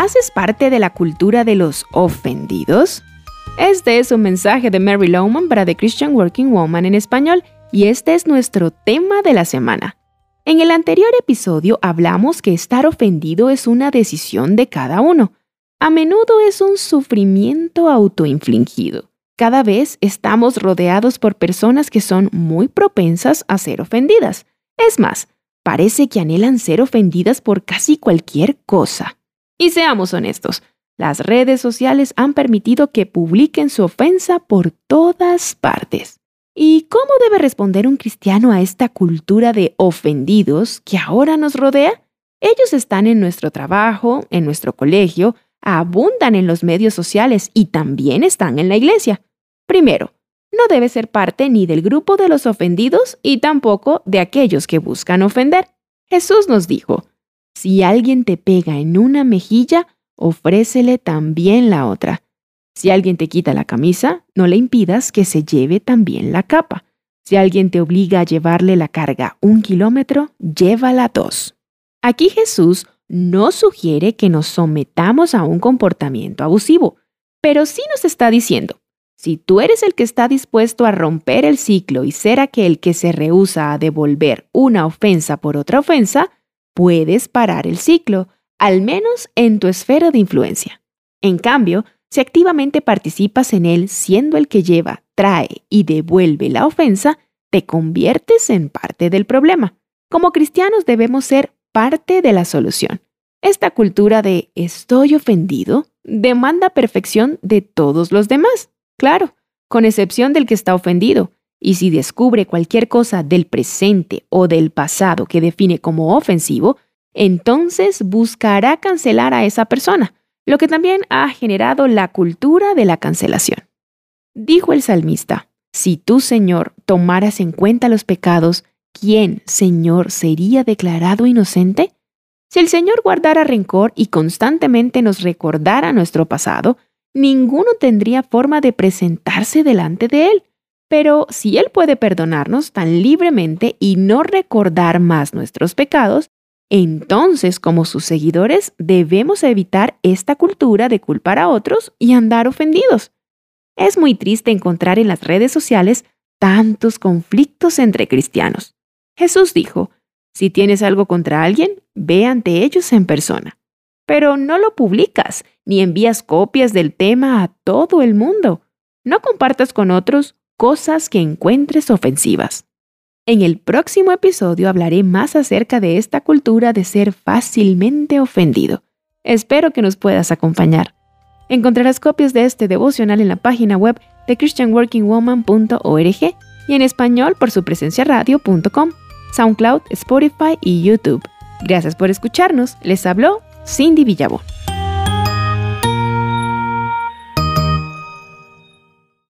¿Haces parte de la cultura de los ofendidos? Este es un mensaje de Mary Lowman para The Christian Working Woman en español y este es nuestro tema de la semana. En el anterior episodio hablamos que estar ofendido es una decisión de cada uno. A menudo es un sufrimiento autoinfligido. Cada vez estamos rodeados por personas que son muy propensas a ser ofendidas. Es más, parece que anhelan ser ofendidas por casi cualquier cosa. Y seamos honestos, las redes sociales han permitido que publiquen su ofensa por todas partes. ¿Y cómo debe responder un cristiano a esta cultura de ofendidos que ahora nos rodea? Ellos están en nuestro trabajo, en nuestro colegio, abundan en los medios sociales y también están en la iglesia. Primero, no debe ser parte ni del grupo de los ofendidos y tampoco de aquellos que buscan ofender. Jesús nos dijo, si alguien te pega en una mejilla, ofrécele también la otra. Si alguien te quita la camisa, no le impidas que se lleve también la capa. Si alguien te obliga a llevarle la carga un kilómetro, llévala dos. Aquí Jesús no sugiere que nos sometamos a un comportamiento abusivo, pero sí nos está diciendo, si tú eres el que está dispuesto a romper el ciclo y ser aquel que se rehúsa a devolver una ofensa por otra ofensa, puedes parar el ciclo, al menos en tu esfera de influencia. En cambio, si activamente participas en él siendo el que lleva, trae y devuelve la ofensa, te conviertes en parte del problema. Como cristianos debemos ser parte de la solución. Esta cultura de estoy ofendido demanda perfección de todos los demás, claro, con excepción del que está ofendido. Y si descubre cualquier cosa del presente o del pasado que define como ofensivo, entonces buscará cancelar a esa persona, lo que también ha generado la cultura de la cancelación. Dijo el salmista, si tú, Señor, tomaras en cuenta los pecados, ¿quién, Señor, sería declarado inocente? Si el Señor guardara rencor y constantemente nos recordara nuestro pasado, ninguno tendría forma de presentarse delante de Él. Pero si Él puede perdonarnos tan libremente y no recordar más nuestros pecados, entonces como sus seguidores debemos evitar esta cultura de culpar a otros y andar ofendidos. Es muy triste encontrar en las redes sociales tantos conflictos entre cristianos. Jesús dijo, si tienes algo contra alguien, ve ante ellos en persona. Pero no lo publicas ni envías copias del tema a todo el mundo. No compartas con otros cosas que encuentres ofensivas. En el próximo episodio hablaré más acerca de esta cultura de ser fácilmente ofendido. Espero que nos puedas acompañar. Encontrarás copias de este devocional en la página web de christianworkingwoman.org y en español por su presencia radio.com. SoundCloud, Spotify y YouTube. Gracias por escucharnos. Les habló Cindy Villabón.